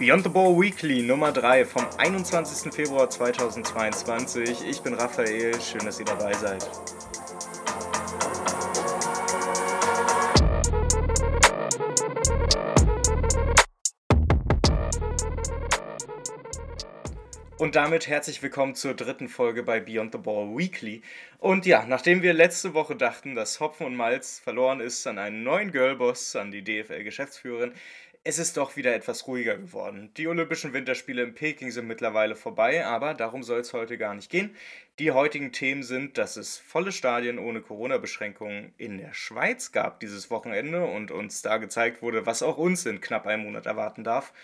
Beyond the Ball Weekly Nummer 3 vom 21. Februar 2022. Ich bin Raphael, schön, dass ihr dabei seid. Und damit herzlich willkommen zur dritten Folge bei Beyond the Ball Weekly. Und ja, nachdem wir letzte Woche dachten, dass Hopfen und Malz verloren ist an einen neuen Girlboss, an die DFL-Geschäftsführerin, es ist doch wieder etwas ruhiger geworden. Die Olympischen Winterspiele in Peking sind mittlerweile vorbei, aber darum soll es heute gar nicht gehen. Die heutigen Themen sind, dass es volle Stadien ohne Corona-Beschränkungen in der Schweiz gab dieses Wochenende und uns da gezeigt wurde, was auch uns in knapp einem Monat erwarten darf.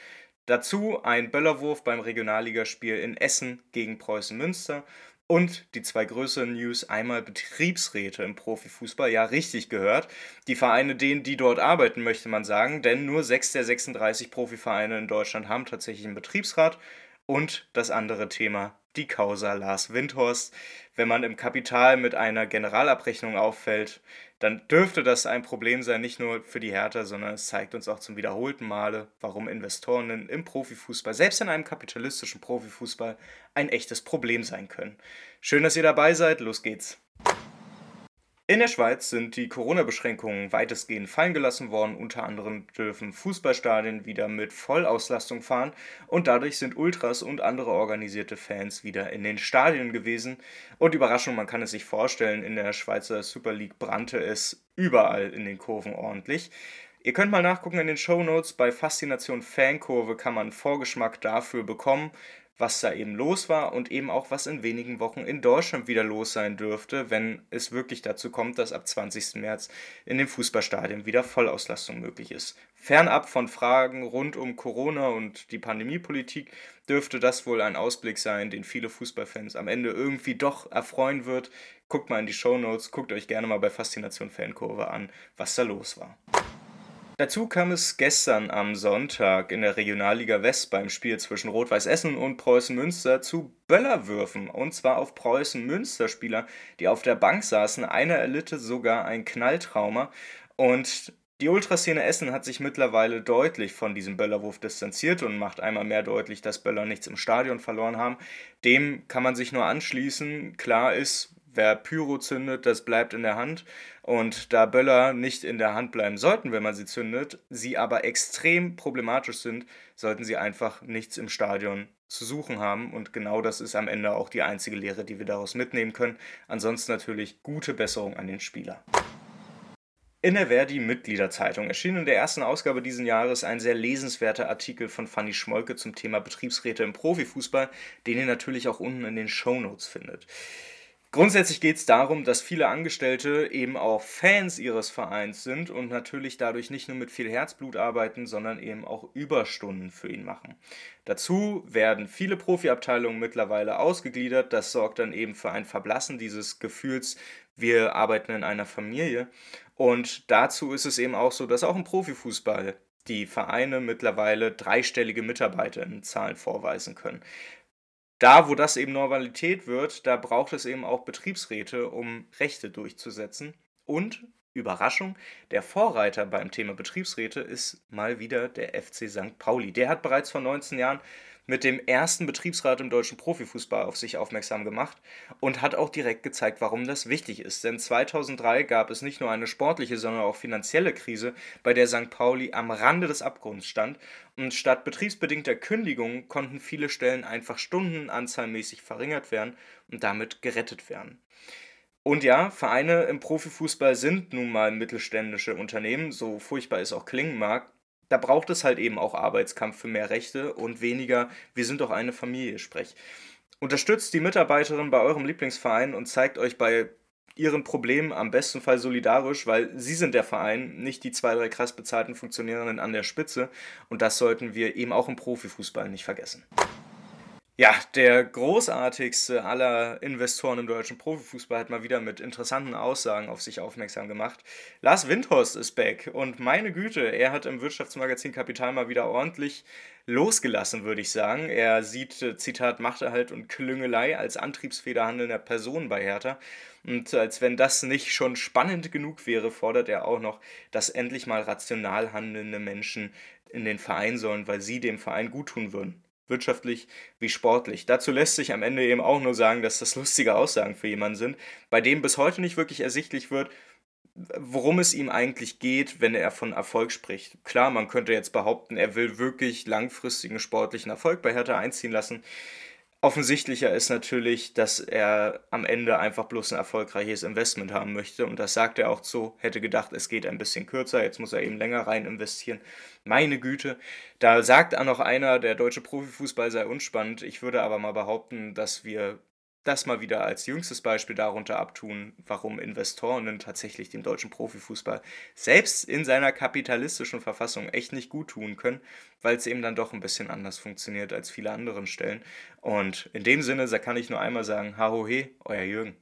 Dazu ein Böllerwurf beim Regionalligaspiel in Essen gegen Preußen Münster und die zwei größeren News, einmal Betriebsräte im Profifußball, ja richtig gehört. Die Vereine, denen die dort arbeiten, möchte man sagen, denn nur sechs der 36 Profivereine in Deutschland haben tatsächlich einen Betriebsrat. Und das andere Thema, die Causa Lars Windhorst. Wenn man im Kapital mit einer Generalabrechnung auffällt, dann dürfte das ein Problem sein, nicht nur für die Hertha, sondern es zeigt uns auch zum wiederholten Male, warum Investoren im Profifußball, selbst in einem kapitalistischen Profifußball, ein echtes Problem sein können. Schön, dass ihr dabei seid, los geht's. In der Schweiz sind die Corona-Beschränkungen weitestgehend fallen gelassen worden. Unter anderem dürfen Fußballstadien wieder mit Vollauslastung fahren und dadurch sind Ultras und andere organisierte Fans wieder in den Stadien gewesen. Und Überraschung, man kann es sich vorstellen, in der Schweizer Super League brannte es überall in den Kurven ordentlich. Ihr könnt mal nachgucken in den Show Notes. Bei Faszination Fankurve kann man Vorgeschmack dafür bekommen, was da eben los war und eben auch, was in wenigen Wochen in Deutschland wieder los sein dürfte, wenn es wirklich dazu kommt, dass ab 20. März in den Fußballstadien wieder Vollauslastung möglich ist. Fernab von Fragen rund um Corona und die Pandemiepolitik dürfte das wohl ein Ausblick sein, den viele Fußballfans am Ende irgendwie doch erfreuen wird. Guckt mal in die Show Notes, guckt euch gerne mal bei Faszination Fankurve an, was da los war. Dazu kam es gestern am Sonntag in der Regionalliga West beim Spiel zwischen Rot-Weiß Essen und Preußen Münster zu Böllerwürfen. Und zwar auf Preußen Münster Spieler, die auf der Bank saßen. Einer erlitte sogar ein Knalltrauma. Und die Ultraszene Essen hat sich mittlerweile deutlich von diesem Böllerwurf distanziert und macht einmal mehr deutlich, dass Böller nichts im Stadion verloren haben. Dem kann man sich nur anschließen. Klar ist, Wer Pyro zündet, das bleibt in der Hand. Und da Böller nicht in der Hand bleiben sollten, wenn man sie zündet, sie aber extrem problematisch sind, sollten sie einfach nichts im Stadion zu suchen haben. Und genau das ist am Ende auch die einzige Lehre, die wir daraus mitnehmen können. Ansonsten natürlich gute Besserung an den Spieler. In der Verdi-Mitgliederzeitung erschien in der ersten Ausgabe dieses Jahres ein sehr lesenswerter Artikel von Fanny Schmolke zum Thema Betriebsräte im Profifußball, den ihr natürlich auch unten in den Shownotes findet. Grundsätzlich geht es darum, dass viele Angestellte eben auch Fans ihres Vereins sind und natürlich dadurch nicht nur mit viel Herzblut arbeiten, sondern eben auch Überstunden für ihn machen. Dazu werden viele Profiabteilungen mittlerweile ausgegliedert. Das sorgt dann eben für ein Verblassen dieses Gefühls, wir arbeiten in einer Familie. Und dazu ist es eben auch so, dass auch im Profifußball die Vereine mittlerweile dreistellige Mitarbeiterzahlen vorweisen können da, wo das eben Normalität wird, da braucht es eben auch Betriebsräte, um Rechte durchzusetzen. Und, Überraschung, der Vorreiter beim Thema Betriebsräte ist mal wieder der FC St. Pauli. Der hat bereits vor 19 Jahren mit dem ersten Betriebsrat im deutschen Profifußball auf sich aufmerksam gemacht und hat auch direkt gezeigt, warum das wichtig ist. Denn 2003 gab es nicht nur eine sportliche, sondern auch finanzielle Krise, bei der St. Pauli am Rande des Abgrunds stand. Und statt betriebsbedingter Kündigungen konnten viele Stellen einfach stundenanzahlmäßig verringert werden und damit gerettet werden. Und ja, Vereine im Profifußball sind nun mal mittelständische Unternehmen, so furchtbar es auch klingen mag, da braucht es halt eben auch Arbeitskampf für mehr Rechte und weniger, wir sind doch eine Familie, sprech. Unterstützt die Mitarbeiterin bei eurem Lieblingsverein und zeigt euch bei ihren Problemen am besten Fall solidarisch, weil sie sind der Verein, nicht die zwei, drei krass bezahlten Funktionärinnen an der Spitze. Und das sollten wir eben auch im Profifußball nicht vergessen. Ja, der großartigste aller Investoren im deutschen Profifußball hat mal wieder mit interessanten Aussagen auf sich aufmerksam gemacht. Lars Windhorst ist back und meine Güte, er hat im Wirtschaftsmagazin Kapital mal wieder ordentlich losgelassen, würde ich sagen. Er sieht, äh, Zitat, Machterhalt und Klüngelei als Antriebsfeder handelnder Personen bei Hertha. Und als wenn das nicht schon spannend genug wäre, fordert er auch noch, dass endlich mal rational handelnde Menschen in den Verein sollen, weil sie dem Verein guttun würden wirtschaftlich wie sportlich. Dazu lässt sich am Ende eben auch nur sagen, dass das lustige Aussagen für jemanden sind, bei dem bis heute nicht wirklich ersichtlich wird, worum es ihm eigentlich geht, wenn er von Erfolg spricht. Klar, man könnte jetzt behaupten, er will wirklich langfristigen sportlichen Erfolg bei Hertha einziehen lassen. Offensichtlicher ist natürlich, dass er am Ende einfach bloß ein erfolgreiches Investment haben möchte. Und das sagt er auch so. Hätte gedacht, es geht ein bisschen kürzer. Jetzt muss er eben länger rein investieren. Meine Güte. Da sagt auch noch einer, der deutsche Profifußball sei unspannend. Ich würde aber mal behaupten, dass wir das mal wieder als jüngstes Beispiel darunter abtun, warum Investoren tatsächlich dem deutschen Profifußball selbst in seiner kapitalistischen Verfassung echt nicht gut tun können, weil es eben dann doch ein bisschen anders funktioniert als viele anderen Stellen. Und in dem Sinne, da kann ich nur einmal sagen, Hahohe, euer Jürgen.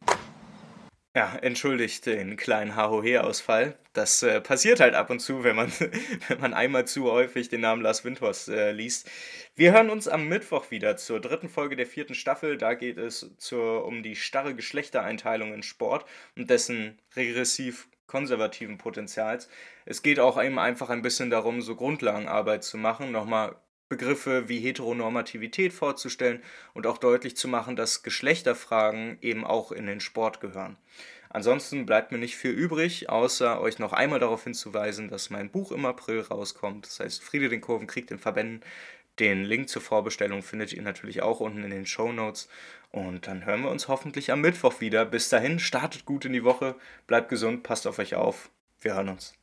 Ja, entschuldigt den kleinen HOH-Ausfall. Das äh, passiert halt ab und zu, wenn man, wenn man einmal zu häufig den Namen Lars Windhorst äh, liest. Wir hören uns am Mittwoch wieder zur dritten Folge der vierten Staffel. Da geht es zur, um die starre Geschlechtereinteilung in Sport und dessen regressiv konservativen Potenzials. Es geht auch eben einfach ein bisschen darum, so Grundlagenarbeit zu machen, nochmal Begriffe wie Heteronormativität vorzustellen und auch deutlich zu machen, dass Geschlechterfragen eben auch in den Sport gehören. Ansonsten bleibt mir nicht viel übrig, außer euch noch einmal darauf hinzuweisen, dass mein Buch im April rauskommt. Das heißt Friede den Kurvenkrieg den Verbänden. Den Link zur Vorbestellung findet ihr natürlich auch unten in den Show Notes. Und dann hören wir uns hoffentlich am Mittwoch wieder. Bis dahin, startet gut in die Woche, bleibt gesund, passt auf euch auf. Wir hören uns.